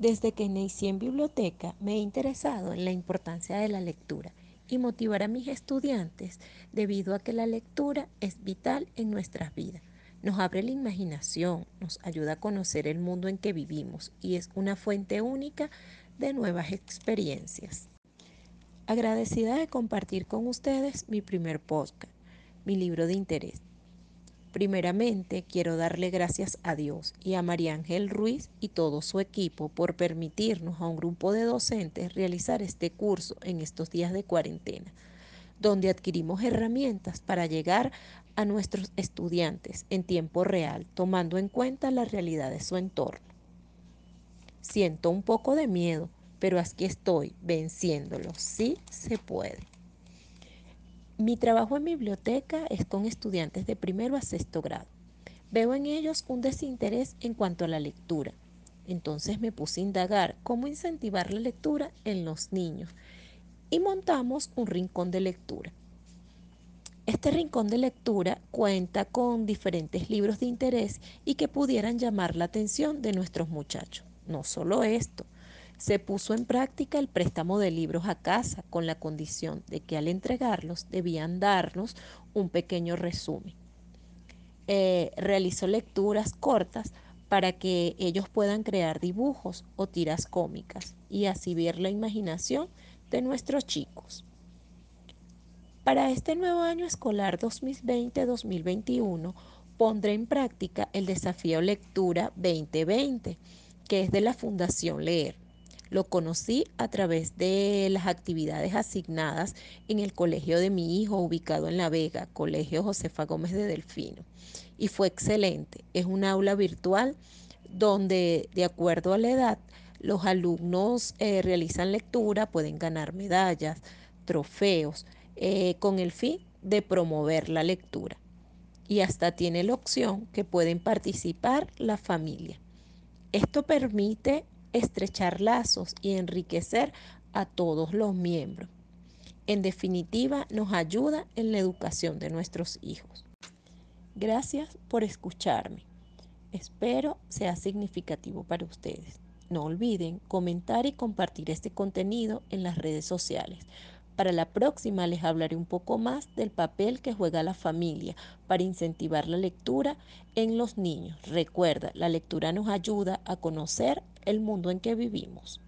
Desde que inicié en biblioteca me he interesado en la importancia de la lectura y motivar a mis estudiantes debido a que la lectura es vital en nuestras vidas. Nos abre la imaginación, nos ayuda a conocer el mundo en que vivimos y es una fuente única de nuevas experiencias. Agradecida de compartir con ustedes mi primer podcast, mi libro de interés. Primeramente, quiero darle gracias a Dios y a María Ángel Ruiz y todo su equipo por permitirnos a un grupo de docentes realizar este curso en estos días de cuarentena, donde adquirimos herramientas para llegar a nuestros estudiantes en tiempo real, tomando en cuenta la realidad de su entorno. Siento un poco de miedo, pero aquí estoy venciéndolo. Sí se puede. Mi trabajo en biblioteca es con estudiantes de primero a sexto grado. Veo en ellos un desinterés en cuanto a la lectura. Entonces me puse a indagar cómo incentivar la lectura en los niños y montamos un rincón de lectura. Este rincón de lectura cuenta con diferentes libros de interés y que pudieran llamar la atención de nuestros muchachos. No solo esto, se puso en práctica el préstamo de libros a casa con la condición de que al entregarlos debían darnos un pequeño resumen. Eh, realizó lecturas cortas para que ellos puedan crear dibujos o tiras cómicas y así ver la imaginación de nuestros chicos. Para este nuevo año escolar 2020-2021 pondré en práctica el desafío Lectura 2020, que es de la Fundación Leer. Lo conocí a través de las actividades asignadas en el colegio de mi hijo ubicado en La Vega, Colegio Josefa Gómez de Delfino. Y fue excelente. Es un aula virtual donde, de acuerdo a la edad, los alumnos eh, realizan lectura, pueden ganar medallas, trofeos, eh, con el fin de promover la lectura. Y hasta tiene la opción que pueden participar la familia. Esto permite estrechar lazos y enriquecer a todos los miembros. En definitiva, nos ayuda en la educación de nuestros hijos. Gracias por escucharme. Espero sea significativo para ustedes. No olviden comentar y compartir este contenido en las redes sociales. Para la próxima les hablaré un poco más del papel que juega la familia para incentivar la lectura en los niños. Recuerda, la lectura nos ayuda a conocer el mundo en que vivimos.